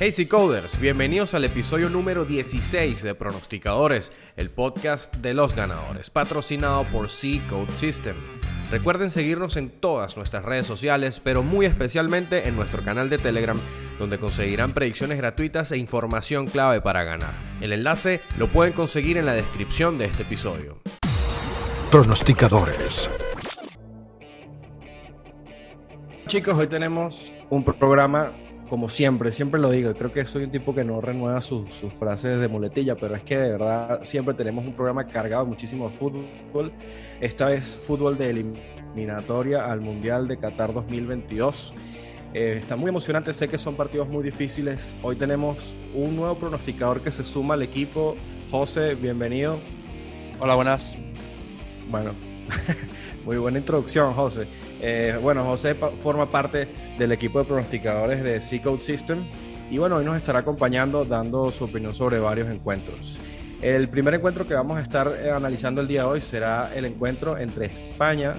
Hey Coders, bienvenidos al episodio número 16 de Pronosticadores, el podcast de los ganadores, patrocinado por C Code System. Recuerden seguirnos en todas nuestras redes sociales, pero muy especialmente en nuestro canal de Telegram, donde conseguirán predicciones gratuitas e información clave para ganar. El enlace lo pueden conseguir en la descripción de este episodio. Pronosticadores. Chicos, hoy tenemos un programa como siempre, siempre lo digo, creo que soy un tipo que no renueva sus, frases de muletilla, pero es que de verdad siempre tenemos un programa cargado muchísimo de fútbol. Esta vez fútbol de eliminatoria al Mundial de Qatar 2022. Eh, está muy emocionante, sé que son partidos muy difíciles. Hoy tenemos un nuevo pronosticador que se suma al equipo. José, bienvenido. Hola, buenas. Bueno, muy buena introducción, José. Eh, bueno, José forma parte del equipo de pronosticadores de C-Code System y bueno, hoy nos estará acompañando dando su opinión sobre varios encuentros. El primer encuentro que vamos a estar eh, analizando el día de hoy será el encuentro entre España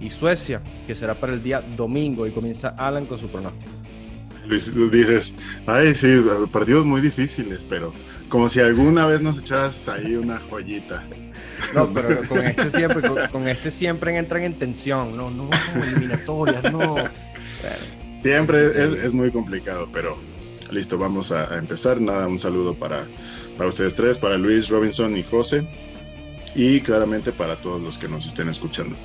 y Suecia, que será para el día domingo y comienza Alan con su pronóstico. Luis, dices, ay, sí, partidos muy difíciles, pero como si alguna vez nos echaras ahí una joyita. No, pero con este siempre, con, este siempre entran en tensión, no, no, eliminatorias, no. Siempre es, muy complicado, pero listo, vamos a, empezar. Nada, un saludo para, para ustedes tres, para Luis, Robinson y José, y claramente para todos los que nos estén escuchando.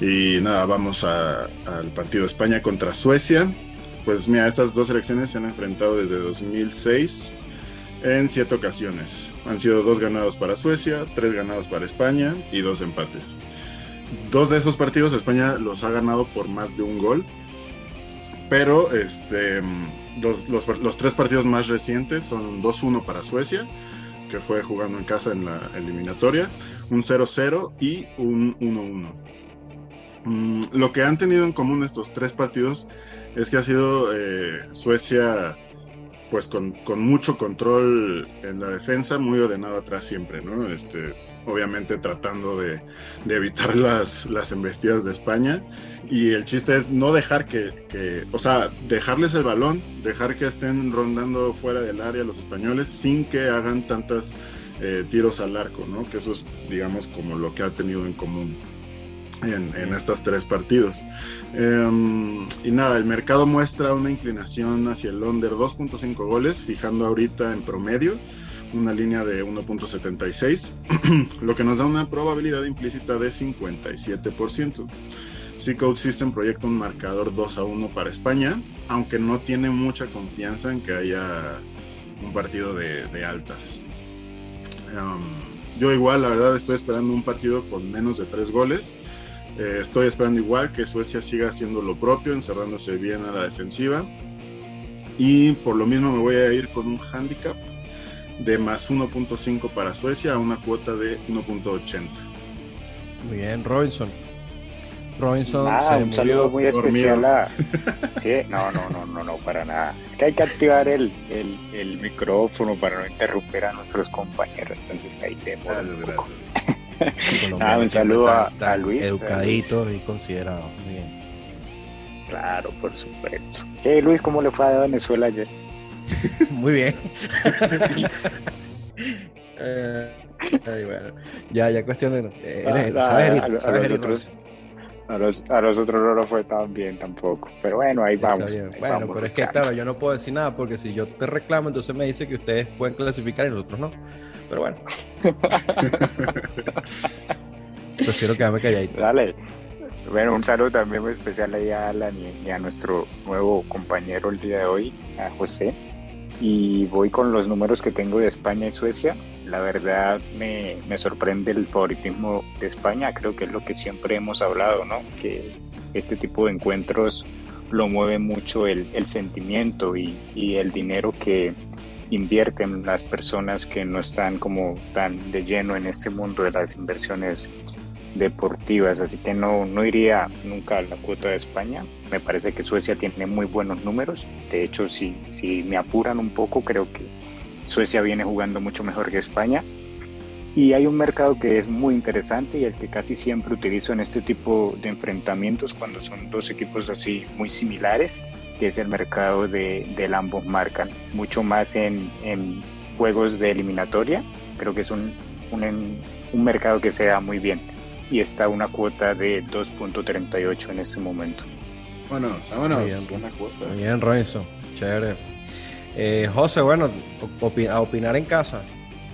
Y nada, vamos al partido España contra Suecia. Pues mira, estas dos selecciones se han enfrentado desde 2006 en siete ocasiones. Han sido dos ganados para Suecia, tres ganados para España y dos empates. Dos de esos partidos España los ha ganado por más de un gol, pero este, los, tres partidos más recientes son 2-1 para Suecia, que fue jugando en casa en la eliminatoria, un 0-0 y un 1-1. Mm, lo que han tenido en común estos tres partidos es que ha sido eh, Suecia pues con, mucho control en la defensa, muy ordenado atrás siempre, ¿no? Este, obviamente tratando de, evitar las, las, embestidas de España. Y el chiste es no dejar que, o sea, dejarles el balón, dejar que estén rondando fuera del área los españoles sin que hagan tantos eh, tiros al arco, ¿no? Que eso es, digamos, como lo que ha tenido en común en, estos tres partidos. Em, y nada, el mercado muestra una inclinación hacia el under 2.5 goles, fijando ahorita en promedio una línea de 1.76, lo que nos da una probabilidad implícita de 57%. C-Code System proyecta un marcador 2 a 1 para España, aunque no tiene mucha confianza en que haya un partido de, altas. Em, yo igual, la verdad, estoy esperando un partido con menos de 3 goles eh, estoy esperando igual que Suecia siga haciendo lo propio, encerrándose bien a la defensiva. Y por lo mismo me voy a ir con un handicap de más 1.5 para Suecia a una cuota de 1.80. Muy bien, Robinson. Robinson. un saludo muy especial a. Sí, no, no, no, no, no, para nada. Es que hay que activar el, el, el micrófono para no interrumpir a nuestros compañeros. Entonces ahí te Gracias, gracias. Ah, un saludo a, Luis. Educadito y considerado. bien. Claro, por supuesto. ¿Qué, Luis, cómo le fue a Venezuela ayer? Muy bien. Eh, ya, ya cuestión de. Eh, eres, ah, sabes, los, otros, a, los, a los otros no lo fue tan bien tampoco. Pero bueno, ahí vamos. bueno, pero es que claro, yo no puedo decir nada porque si yo te reclamo, entonces me dice que ustedes pueden clasificar y nosotros no. Pero bueno. Prefiero quedarme calladito. Dale. Bueno, un saludo también muy especial ahí a Alan y, a nuestro nuevo compañero el día de hoy, a José. Y voy con los números que tengo de España y Suecia. La verdad me, me sorprende el favoritismo de España. Creo que es lo que siempre hemos hablado, ¿no? Que este tipo de encuentros lo mueve mucho el, el sentimiento y, y el dinero que, invierten las personas que no están como tan de lleno en este mundo de las inversiones deportivas, así que no, no iría nunca a la cuota de España. Me parece que Suecia tiene muy buenos números. De hecho, si, si me apuran un poco, creo que Suecia viene jugando mucho mejor que España. Y hay un mercado que es muy interesante y el que casi siempre utilizo en este tipo de enfrentamientos cuando son dos equipos así muy similares, que es el mercado de, del ambos marcan, mucho más en, en, juegos de eliminatoria. Creo que es un, un, un mercado que se da muy bien y está una cuota de 2.38 en este momento. Bueno, vámonos. Muy bien, cuota. Muy bien, Robinson. Chévere. Eh, José, bueno, a opinar en casa.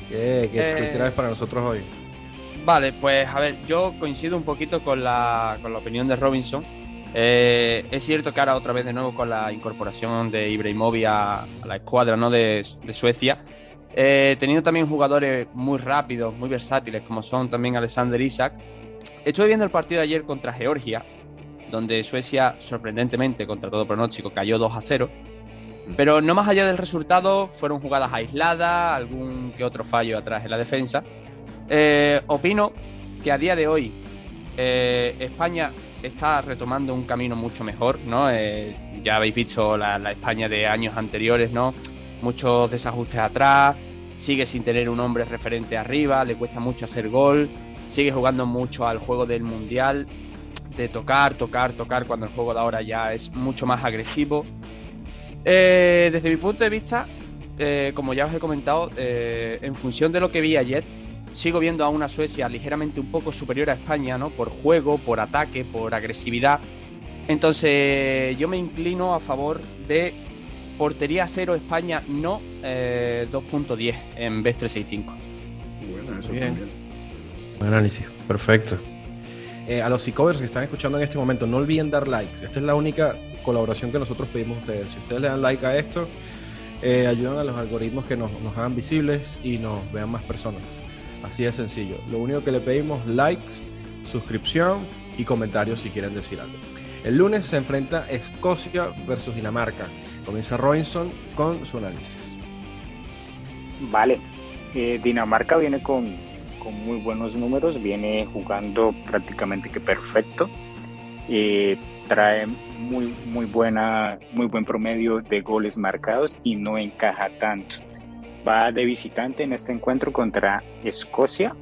¿Qué, qué, eh, para nosotros hoy? Vale, pues a ver, yo coincido un poquito con la, con la opinión de Robinson. Eh, es cierto que ahora otra vez de nuevo con la incorporación de Ibrahimovic a, a la escuadra ¿no? de, de Suecia, eh, teniendo también jugadores muy rápidos, muy versátiles, como son también Alexander Isaac. Estuve viendo el partido de ayer contra Georgia, donde Suecia, sorprendentemente, contra todo pronóstico, cayó 2 a 0. Pero no más allá del resultado, fueron jugadas aisladas, algún que otro fallo atrás en la defensa. Eh, opino que a día de hoy eh, España está retomando un camino mucho mejor, ¿no? Eh, ya habéis visto la, la, España de años anteriores, ¿no? Muchos desajustes atrás, sigue sin tener un hombre referente arriba, le cuesta mucho hacer gol, sigue jugando mucho al juego del Mundial, de tocar, tocar, tocar, cuando el juego de ahora ya es mucho más agresivo. Eh, desde mi punto de vista, eh, como ya os he comentado, eh, en función de lo que vi ayer, sigo viendo a una Suecia ligeramente un poco superior a España, ¿no? Por juego, por ataque, por agresividad. Entonces, yo me inclino a favor de portería cero España, no 2.10 en vez 365. Bueno, eso Bien. Buen análisis, perfecto. a los e-covers que están escuchando en este momento, no olviden dar likes. Esta es la única colaboración que nosotros pedimos a ustedes. Si ustedes le dan like a esto, eh, ayudan a los algoritmos que nos, nos, hagan visibles y nos vean más personas. Así de sencillo. Lo único que le pedimos, likes, suscripción y comentarios si quieren decir algo. El lunes se enfrenta Escocia versus Dinamarca. Comienza Robinson con su análisis. Vale. Eh, Dinamarca viene con, con, muy buenos números, viene jugando prácticamente que perfecto. Eh, trae muy, muy, buena, muy buen promedio de goles marcados y no encaja tanto. Va de visitante en este encuentro contra Escocia.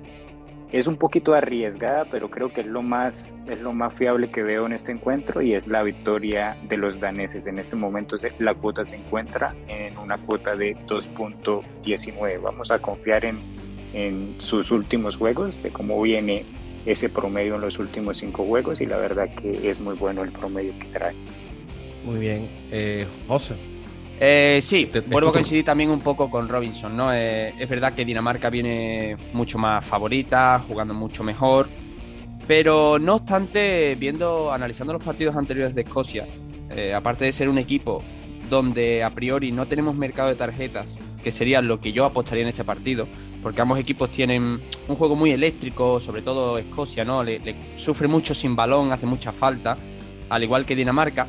Es un poquito arriesgada, pero creo que es lo más, es lo más fiable que veo en este encuentro y es la victoria de los daneses. En este momento la cuota se encuentra en una cuota de 2.19. Vamos a confiar en, en sus últimos juegos, de cómo viene ese promedio en los últimos cinco juegos y la verdad que es muy bueno el promedio que trae. Muy bien. Eh, José. Eh, sí, te, vuelvo a coincidir también un poco con Robinson, ¿no? Eh, es verdad que Dinamarca viene mucho más favorita, jugando mucho mejor, pero no obstante, viendo, analizando los partidos anteriores de Escocia, eh, aparte de ser un equipo donde a priori no tenemos mercado de tarjetas, que sería lo que yo apostaría en este partido, porque ambos equipos tienen un juego muy eléctrico, sobre todo Escocia, ¿no? Le, sufre mucho sin balón, hace mucha falta, al igual que Dinamarca.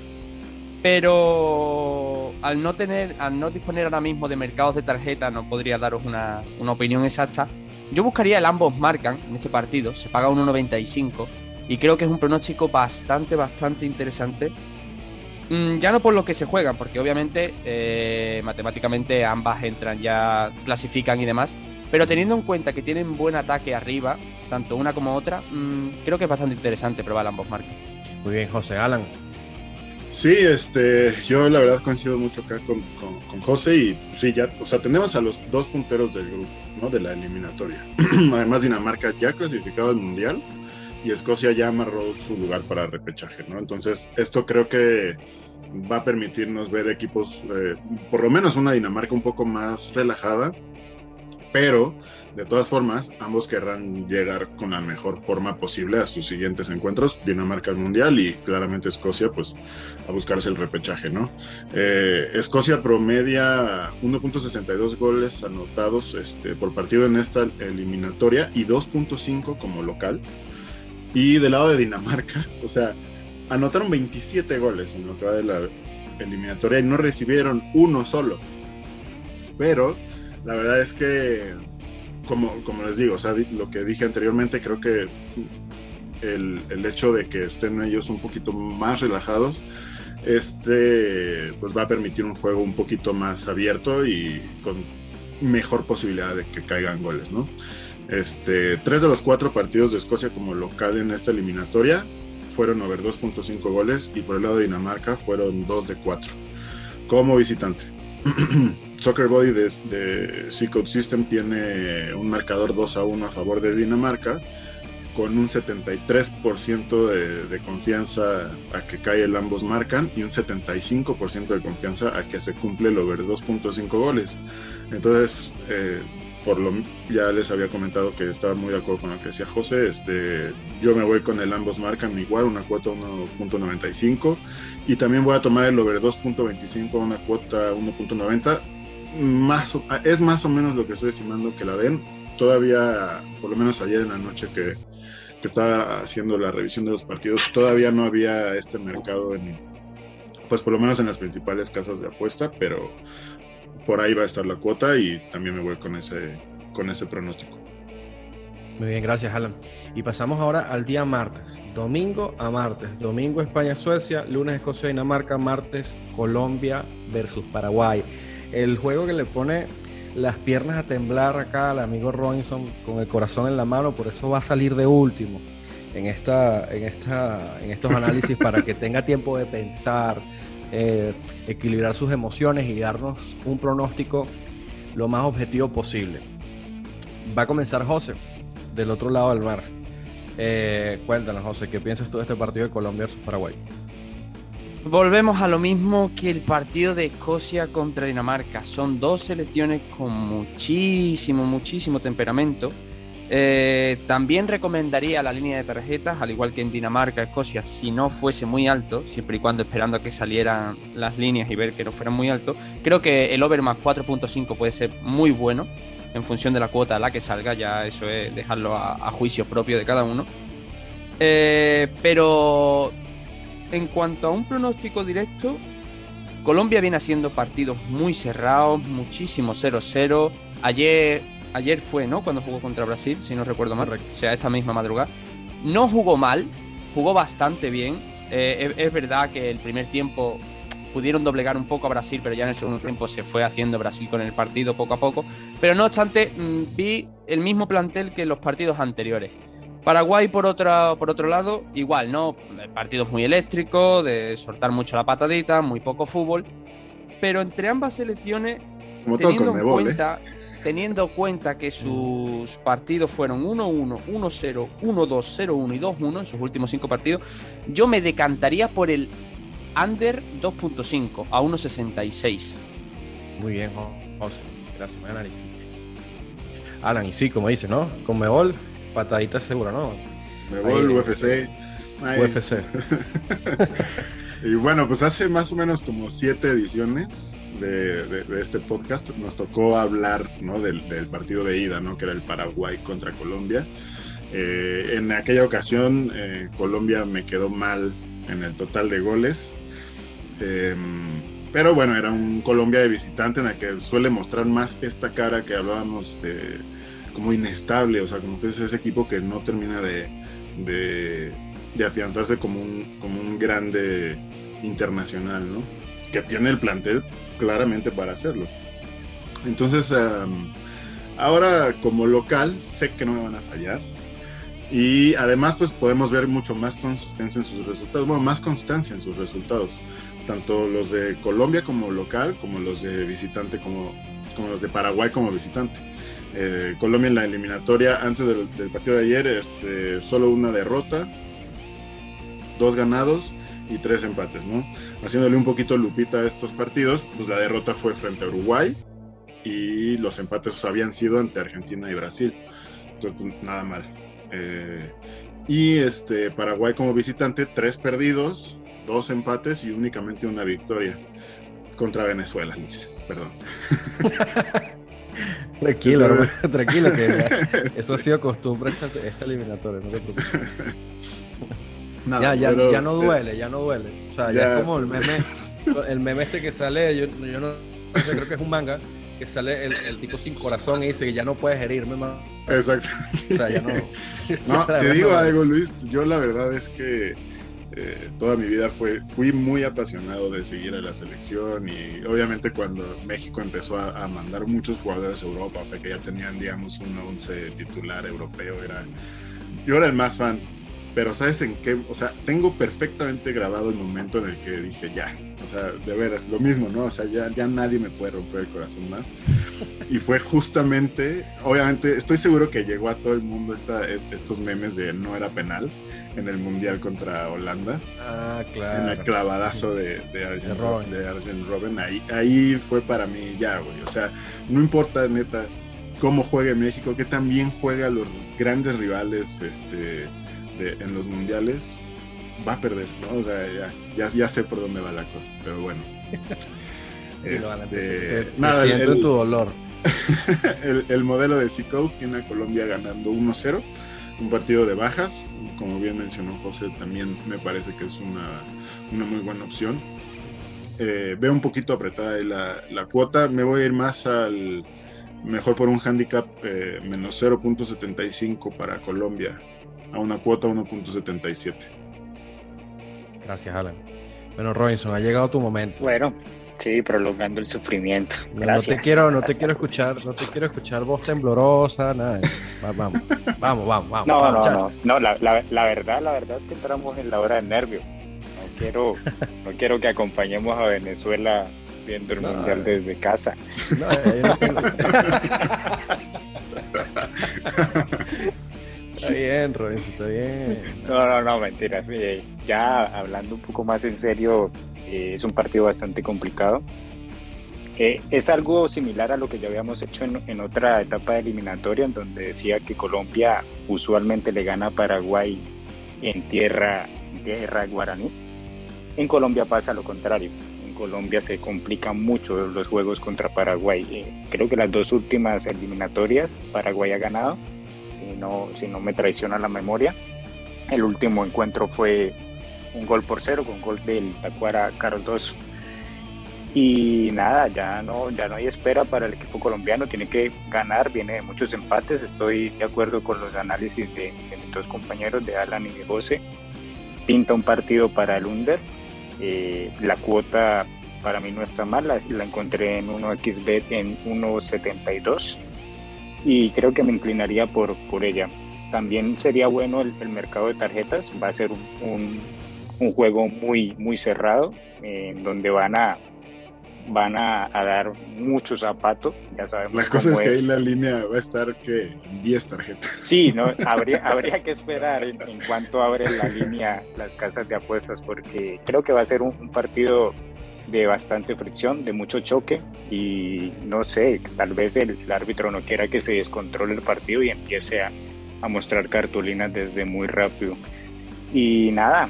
Pero al no tener, al no disponer ahora mismo de mercados de tarjeta, no podría daros una, una opinión exacta. Yo buscaría el ambos marcan en ese partido, se paga 1.95 y creo que es un pronóstico bastante, bastante interesante. Mm, ya no por lo que se juegan, porque obviamente eh, matemáticamente ambas entran ya, clasifican y demás, pero teniendo en cuenta que tienen buen ataque arriba, tanto una como otra, mmm, creo que es bastante interesante probar ambos marcas. Muy bien, José Alan. Sí, este, yo la verdad coincido mucho acá con, con, con, José y sí, ya, o sea, tenemos a los dos punteros del grupo, ¿no? De la eliminatoria. Además, Dinamarca ya clasificado al Mundial y Escocia ya amarró su lugar para repechaje, ¿no? Entonces, esto creo que va a permitirnos ver equipos, eh, por lo menos una Dinamarca un poco más relajada, pero de todas formas, ambos querrán llegar con la mejor forma posible a sus siguientes encuentros, Dinamarca al Mundial y claramente Escocia, pues a buscarse el repechaje, ¿no? Eh, Escocia promedia 1.62 goles anotados este, por partido en esta eliminatoria y 2.5 como local. Y del lado de Dinamarca, o sea, anotaron 27 goles en lo que va de la eliminatoria y no recibieron uno solo. Pero la verdad es que, como, como les digo, o sea, lo que dije anteriormente, creo que el, el, hecho de que estén ellos un poquito más relajados, este, pues va a permitir un juego un poquito más abierto y con mejor posibilidad de que caigan goles, ¿no? Este, tres de los cuatro partidos de Escocia como local en esta eliminatoria fueron over 2.5 goles y por el lado de Dinamarca fueron 2 de 4 como visitante. Soccer Body de, de C-Code System tiene un marcador 2 a 1 a favor de Dinamarca con un 73% de, de, confianza a que cae el ambos marcan y un 75% de confianza a que se cumple el over 2.5 goles. Entonces, eh, por lo ya les había comentado que estaba muy de acuerdo con lo que decía José. Este, yo me voy con el ambos marcan igual, una cuota 1.95 y también voy a tomar el over 2.25 una cuota 1.90. Más, es más o menos lo que estoy estimando que la den. Todavía, por lo menos ayer en la noche que, que estaba haciendo la revisión de los partidos, todavía no había este mercado en, pues por lo menos en las principales casas de apuesta, pero por ahí va a estar la cuota y también me voy con ese, con ese pronóstico. Muy bien, gracias Alan. Y pasamos ahora al día martes, domingo a martes. Domingo España-Suecia, lunes Escocia-Dinamarca, martes Colombia versus Paraguay. El juego que le pone las piernas a temblar acá al amigo Robinson con el corazón en la mano, por eso va a salir de último en, esta, en, esta, en estos análisis para que tenga tiempo de pensar, eh, equilibrar sus emociones y darnos un pronóstico lo más objetivo posible. Va a comenzar José, del otro lado del mar. Eh, cuéntanos, José, ¿qué piensas tú de este partido de Colombia versus Paraguay? Volvemos a lo mismo que el partido de Escocia contra Dinamarca. Son dos selecciones con muchísimo, muchísimo temperamento. Eh, también recomendaría la línea de tarjetas, al igual que en Dinamarca, Escocia, si no fuese muy alto, siempre y cuando esperando a que salieran las líneas y ver que no fueran muy alto. Creo que el over más 4.5 puede ser muy bueno en función de la cuota a la que salga, ya eso es dejarlo a, a juicio propio de cada uno. Eh, pero en cuanto a un pronóstico directo, Colombia viene haciendo partidos muy cerrados, muchísimo 0-0. Ayer, ayer fue, ¿no? Cuando jugó contra Brasil, si no recuerdo mal. O sea, esta misma madrugada. No jugó mal, jugó bastante bien. Eh, es, es, verdad que el primer tiempo pudieron doblegar un poco a Brasil, pero ya en el segundo tiempo se fue haciendo Brasil con el partido poco a poco. Pero no obstante, mmm, vi el mismo plantel que en los partidos anteriores. Paraguay, por, otra, por otro lado, igual, ¿no? Partidos muy eléctricos, de soltar mucho la patadita, muy poco fútbol. Pero entre ambas selecciones, Como teniendo, en cuenta, ¿eh? teniendo en cuenta que sus partidos fueron 1-1, 1-0, 1-2, 0-1 y 2-1 en sus últimos cinco partidos, yo me decantaría por el under 2.5 a 1.66. Muy bien, José. Gracias, análisis. Alan, y sí, como dice, ¿no? Con Mebol patadita segura, ¿no? Me voy UFC. Ay. UFC. y bueno, pues hace más o menos como siete ediciones de, de, de este podcast nos tocó hablar ¿no? del, del, partido de ida, ¿no? Que era el Paraguay contra Colombia. Eh, en aquella ocasión eh, Colombia me quedó mal en el total de goles. Eh, pero bueno, era un Colombia de visitante en el que suele mostrar más esta cara que hablábamos de como inestable, o sea, como que es ese equipo que no termina de, de, afianzarse como un, como un grande internacional, ¿no? Que tiene el plantel claramente para hacerlo. Entonces, ahora como local, sé que no me van a fallar. Y además, pues podemos ver mucho más consistencia en sus resultados, bueno, más constancia en sus resultados. Tanto los de Colombia como local, como los de visitante, como, como los de Paraguay como visitante. Eh, Colombia en la eliminatoria antes del, partido de ayer, este, solo una derrota, dos ganados y tres empates, ¿no? Haciéndole un poquito lupita a estos partidos, pues la derrota fue frente a Uruguay y los empates pues, habían sido ante Argentina y Brasil. Entonces, pues, nada mal. Eh, y este, Paraguay como visitante, tres perdidos, dos empates y únicamente una victoria contra Venezuela, Luis. Perdón. Tranquilo, hermano, tranquilo, que ya, eso ha sido costumbre esta, esta eliminatoria, no te preocupes. Nada, ya, ya, pero, ya, no duele, ya no duele. O sea, ya, ya es como el meme, el meme este que sale, yo, yo no, no sé, creo que es un manga, que sale el, el, tipo sin corazón y dice que ya no puedes herirme más. Exacto. Sí. O sea, ya no. no te digo algo, Luis, yo la verdad es que eh, toda mi vida fue, fui muy apasionado de seguir a la selección y obviamente cuando México empezó a, mandar muchos jugadores a Europa, o sea que ya tenían, digamos, un once titular europeo, era, yo era el más fan. Pero ¿sabes en qué? O sea, tengo perfectamente grabado el momento en el que dije, ya, o sea, de veras, lo mismo, ¿no? O sea, ya, ya nadie me puede romper el corazón más. Y fue justamente, obviamente, estoy seguro que llegó a todo el mundo esta, estos memes de no era penal en el Mundial contra Holanda. Ah, claro. En el clavadazo de, de, Arjen, Robben. Ahí, ahí fue para mí ya, güey. O sea, no importa, neta, cómo juegue México, que también juega los grandes rivales este, en los mundiales, va a perder, ¿no? O sea, ya, ya, ya sé por dónde va la cosa, pero bueno. este, nada, el, tu dolor. el, el, modelo de Cicol tiene a Colombia ganando 1-0 un partido de bajas, como bien mencionó José, también me parece que es una, una muy buena opción. Eh, veo un poquito apretada la, la, cuota, me voy a ir más al mejor por un handicap eh, menos 0.75 para Colombia, a una cuota 1.77. Gracias, Alan. Bueno, Robinson, ha llegado tu momento. Bueno, Sí, prolongando el sufrimiento. no te quiero, no te quiero escuchar, no te quiero escuchar voz temblorosa, nada. Vamos, vamos, vamos, vamos. No, no, no, no, la, la, la, verdad, la verdad es que entramos en la hora del nervio. No quiero, no quiero que acompañemos a Venezuela viendo el mundial desde casa. No, yo no tengo... Está bien, Robinson, está bien. No, no, no, mentira. Ya hablando un poco más en serio, eh, es un partido bastante complicado. Eh, es algo similar a lo que ya habíamos hecho en, otra etapa de eliminatoria, en donde decía que Colombia usualmente le gana a Paraguay en tierra, tierra guaraní. En Colombia pasa lo contrario. En Colombia se complican mucho los juegos contra Paraguay. Eh, creo que las dos últimas eliminatorias Paraguay ha ganado, si no, si no me traiciona la memoria. El último encuentro fue un gol por cero con gol del Tacuara Carlos Y nada, ya no, ya no hay espera para el equipo colombiano, tiene que ganar, viene de muchos empates, estoy de acuerdo con los análisis de, mis dos compañeros, de Alan y de José. Pinta un partido para el Under, eh, la cuota para mí no está mal, la, encontré en 1xbet en 1.72 y creo que me inclinaría por, por ella. También sería bueno el, mercado de tarjetas, va a ser un un juego muy, muy cerrado, en donde van a van a, dar mucho zapato, ya sabemos. La cosa es que ahí la línea va a estar que 10 tarjetas. Sí, ¿no? habría, habría que esperar en, cuanto abre la línea las casas de apuestas, porque creo que va a ser un, partido de bastante fricción, de mucho choque, y no sé, tal vez el, el árbitro no quiera que se descontrole el partido y empiece a, a mostrar cartulinas desde muy rápido. Y nada,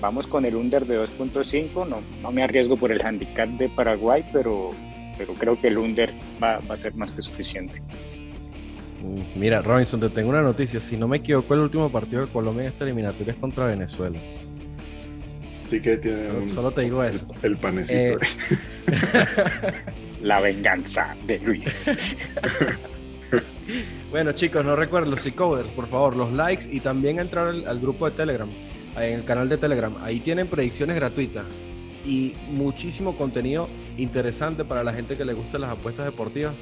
vamos con el under de 2.5. No, no me arriesgo por el handicap de Paraguay, pero, pero creo que el under va, va a ser más que suficiente. Mm, mira, Robinson, te tengo una noticia. Si no me equivoco, el último partido de Colombia en esta eliminatoria es contra Venezuela. Sí que tiene solo, te digo eso. El, panecito. Eh, La venganza de Luis. bueno, chicos, no recuerden los C-Coders, por favor, los likes y también entrar al grupo de Telegram en el canal de Telegram. Ahí tienen predicciones gratuitas y muchísimo contenido interesante para la gente que le gustan las apuestas deportivas.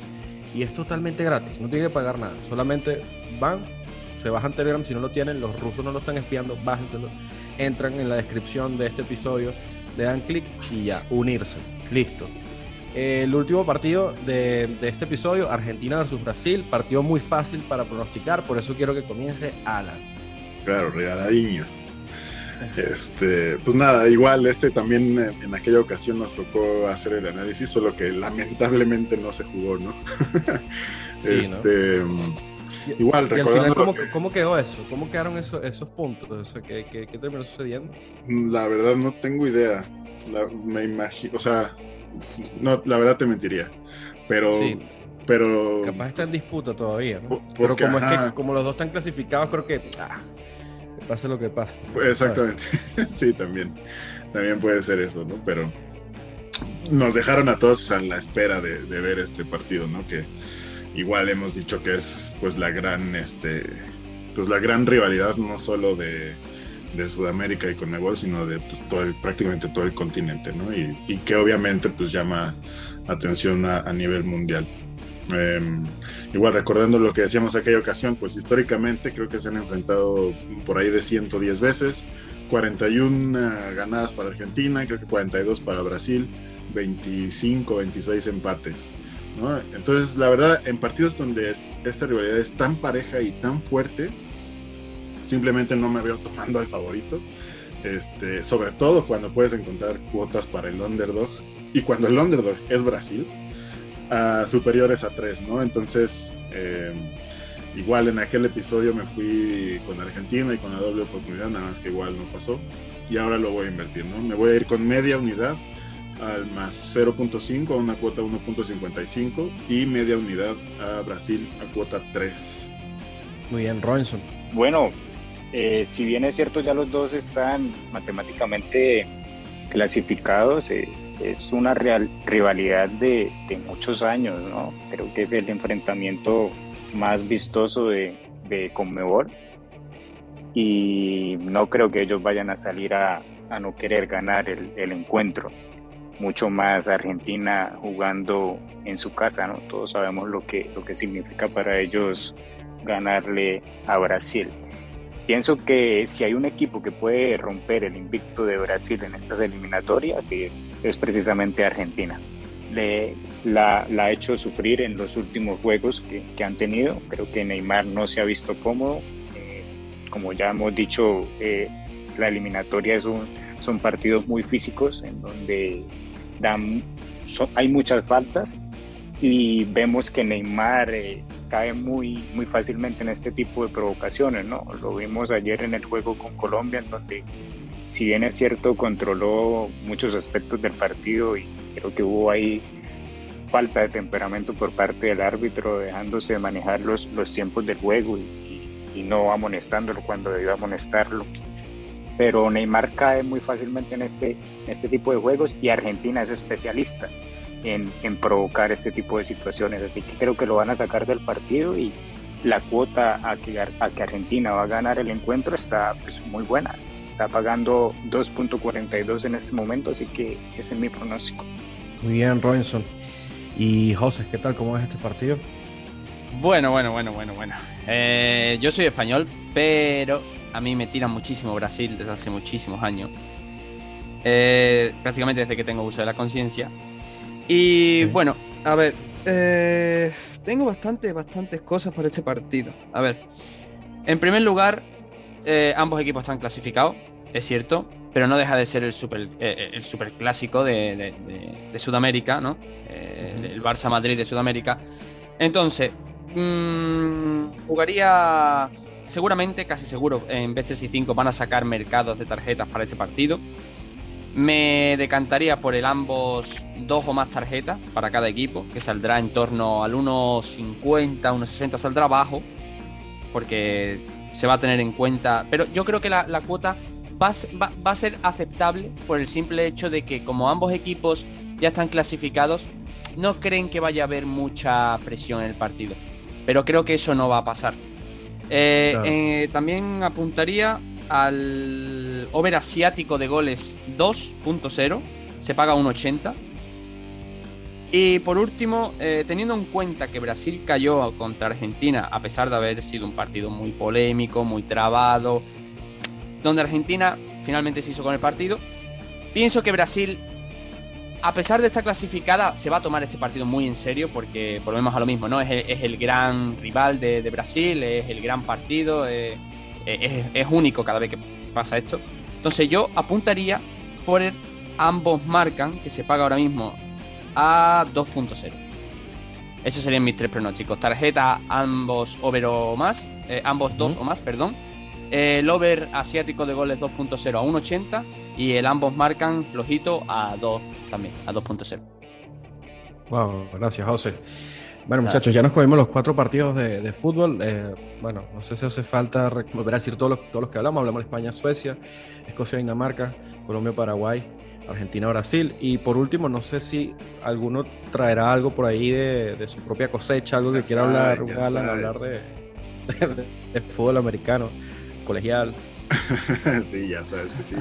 Y es totalmente gratis, no tiene que pagar nada. Solamente van, se bajan Telegram si no lo tienen, los rusos no lo están espiando, bájenselo. Entran en la descripción de este episodio, le dan clic y ya, unirse. Listo. El último partido de, de, este episodio, Argentina versus Brasil, partido muy fácil para pronosticar, por eso quiero que comience Alan. Claro, regaladinho. Este, pues nada, igual este también en, aquella ocasión nos tocó hacer el análisis, solo que lamentablemente no se jugó, ¿no? este, igual, recordando ¿cómo, quedó eso? ¿Cómo quedaron esos, esos puntos? ¿qué, qué, terminó sucediendo? La verdad no tengo idea. me imagino, o sea, no, la verdad te mentiría. Pero pero capaz está en disputa todavía ¿no? pero como es que como los dos están clasificados creo que ah, pase lo que pase. Exactamente, sí, también. También puede ser eso, ¿no? Pero nos dejaron a todos a la espera de, ver este partido, ¿no? Que igual hemos dicho que es pues la gran, este, pues la gran rivalidad, no solo de, de Sudamérica y Conmebol, sino de pues, todo el, prácticamente todo el continente, ¿no? Y, y que obviamente pues llama atención a nivel mundial. Eh, igual recordando lo que decíamos aquella ocasión, pues históricamente creo que se han enfrentado por ahí de 110 veces, 41 ganadas para Argentina, creo que 42 para Brasil, 25, 26 empates. Entonces, la verdad, en partidos donde esta rivalidad es tan pareja y tan fuerte, simplemente no me veo tomando al favorito. Este, sobre todo cuando puedes encontrar cuotas para el underdog y cuando el underdog es Brasil, uh, superiores a 3, ¿no? Entonces, eh, igual en aquel episodio me fui con Argentina y con la doble oportunidad, nada más que igual no pasó. Y ahora lo voy a invertir, ¿no? Me voy a ir con media unidad al más 0.5 a una cuota 1.55 y media unidad a Brasil a cuota 3. Muy bien, Robinson. Bueno, eh, si bien es cierto ya los dos están matemáticamente clasificados, eh, es una real, rivalidad de, muchos años, ¿no? Creo que es el enfrentamiento más vistoso de, de Conmebol y no creo que ellos vayan a salir a, a no querer ganar el, el, encuentro. Mucho más Argentina jugando en su casa, ¿no? Todos sabemos lo que, lo que significa para ellos ganarle a Brasil. Pienso que si hay un equipo que puede romper el invicto de Brasil en estas eliminatorias es, es precisamente Argentina. Le, la, ha hecho sufrir en los últimos juegos que, que, han tenido. Creo que Neymar no se ha visto cómodo. Eh, como ya hemos dicho, eh, la eliminatoria es un, son partidos muy físicos en donde dan, son, hay muchas faltas y vemos que Neymar eh, cae muy, muy fácilmente en este tipo de provocaciones, ¿no? Lo vimos ayer en el juego con Colombia, en donde, si bien es cierto, controló muchos aspectos del partido y creo que hubo ahí falta de temperamento por parte del árbitro, dejándose de manejar los, los tiempos del juego y, y, y no amonestándolo cuando debía amonestarlo. Pero Neymar cae muy fácilmente en este, en este tipo de juegos y Argentina es especialista en, en, provocar este tipo de situaciones. Así que creo que lo van a sacar del partido y la cuota a que, a que Argentina va a ganar el encuentro está pues, muy buena. Está pagando 2.42 en este momento, así que ese es mi pronóstico. Muy bien, Robinson. Y José, ¿qué tal? ¿Cómo es este partido? Bueno, bueno, bueno, bueno, bueno. Eh, yo soy español, pero a mí me tira muchísimo Brasil desde hace muchísimos años. Eh, prácticamente desde que tengo uso de la conciencia. Y bueno, a ver, eh, tengo bastantes, bastantes cosas para este partido. A ver, en primer lugar, eh, ambos equipos están clasificados, es cierto, pero no deja de ser el super, eh, el super clásico de, de, de, de Sudamérica, ¿no? El Barça Madrid de Sudamérica. Entonces, mmm, jugaría seguramente, casi seguro, en Best 5 van a sacar mercados de tarjetas para este partido. Me decantaría por el ambos dos o más tarjetas para cada equipo, que saldrá en torno al 1.50, 1.60, saldrá bajo, porque se va a tener en cuenta. Pero yo creo que la, la cuota va, va, va, a ser aceptable por el simple hecho de que, como ambos equipos ya están clasificados, no creen que vaya a haber mucha presión en el partido. Pero creo que eso no va a pasar. Eh, claro. eh, también apuntaría al over asiático de goles 2.0, se paga 1.80. Y por último, eh, teniendo en cuenta que Brasil cayó contra Argentina, a pesar de haber sido un partido muy polémico, muy trabado, donde Argentina finalmente se hizo con el partido, pienso que Brasil, a pesar de estar clasificada, se va a tomar este partido muy en serio, porque volvemos a lo mismo, ¿no? Es el, gran rival de, de, Brasil, es el gran partido. Eh, es, es, único cada vez que pasa esto. Entonces yo apuntaría por el ambos marcan, que se paga ahora mismo a 2.0. Esos serían mis tres pronósticos. Tarjeta ambos over o más, eh, ambos dos uh -huh. o más, perdón. Eh, el over asiático de goles 2.0 a 1.80 y el ambos marcan flojito a 2 también, a 2.0. Wow, gracias José. Bueno, muchachos, ya nos comimos los cuatro partidos de, de fútbol. Eh, bueno, no sé si hace falta volver a decir todos los, todos los que hablamos. Hablamos de España, Suecia, Escocia, Dinamarca, Colombia, Paraguay, Argentina, Brasil. Y por último, no sé si alguno traerá algo por ahí de, de su propia cosecha, algo que quiera hablar, Alan, hablar de, de, de, fútbol americano, colegial. sí, ya sabes que sí.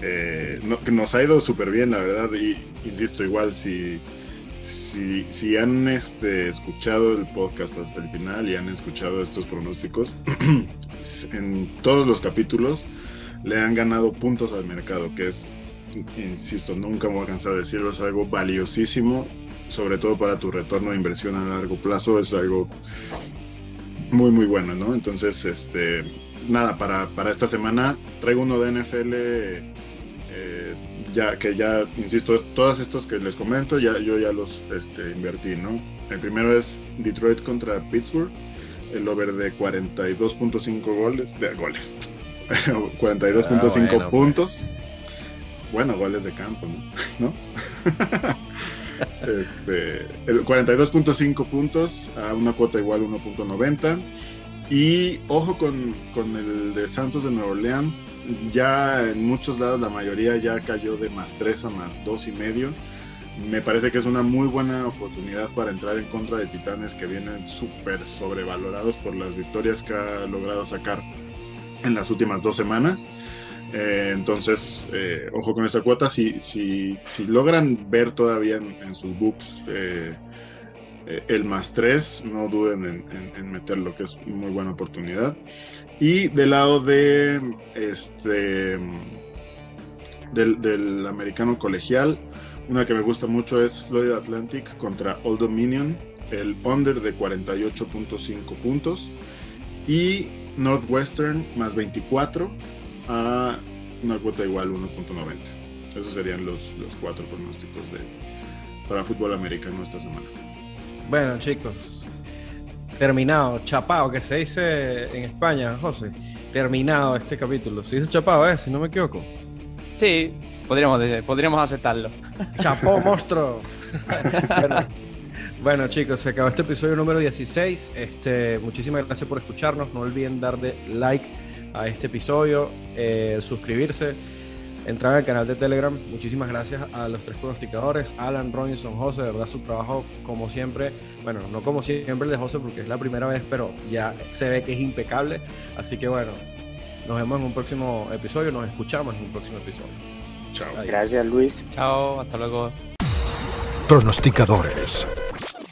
Eh, nos ha ido súper bien, la verdad, y insisto, igual si, si, si han este, escuchado el podcast hasta el final y han escuchado estos pronósticos, en todos los capítulos le han ganado puntos al mercado, que es, insisto, nunca me voy a cansar de decirlo, es algo valiosísimo, sobre todo para tu retorno de inversión a largo plazo, es algo muy, muy bueno, ¿no? Entonces, este, nada, para, para esta semana traigo uno de NFL, ya que ya, insisto, todos estos que les comento, ya, yo ya los este, invertí, ¿no? El primero es Detroit contra Pittsburgh, el over de 42.5 goles, de goles, 42.5 ah, puntos. Bueno, goles de campo, ¿no? este, 42.5 puntos a una cuota igual 1.90. Y ojo con, con, el de Santos de Nueva Orleans. Ya en muchos lados la mayoría ya cayó de más 3 a más 2 y medio. Me parece que es una muy buena oportunidad para entrar en contra de Titanes que vienen súper sobrevalorados por las victorias que ha logrado sacar en las últimas dos semanas. Eh, entonces, eh, ojo con esa cuota. Si, si, si logran ver todavía en, sus books eh, el más 3, no duden en, en, meterlo, que es muy buena oportunidad. Y del lado de este del, del americano colegial, una que me gusta mucho es Florida Atlantic contra Old Dominion, el under de 48.5 puntos. Y Northwestern más 24 a una cuota igual 1.90. Esos serían los, los cuatro pronósticos de, para fútbol americano esta semana. Bueno, chicos, terminado, chapado, que se dice en España, José. Terminado este capítulo. Se dice chapado, ¿eh? Si no me equivoco. Sí, podríamos, podríamos aceptarlo. Chapó, monstruo. bueno, chicos, se acabó este episodio número 16. Este, muchísimas gracias por escucharnos. No olviden darle like a este episodio, eh, suscribirse, entrar al canal de Telegram. Muchísimas gracias a los tres pronosticadores, Alan, Robinson, José, de verdad su trabajo como siempre, bueno, no como siempre el de José porque es la primera vez, pero ya se ve que es impecable. Así que bueno, nos vemos en un próximo episodio, nos escuchamos en un próximo episodio. Chao. Gracias Luis. Chao, hasta luego. Pronosticadores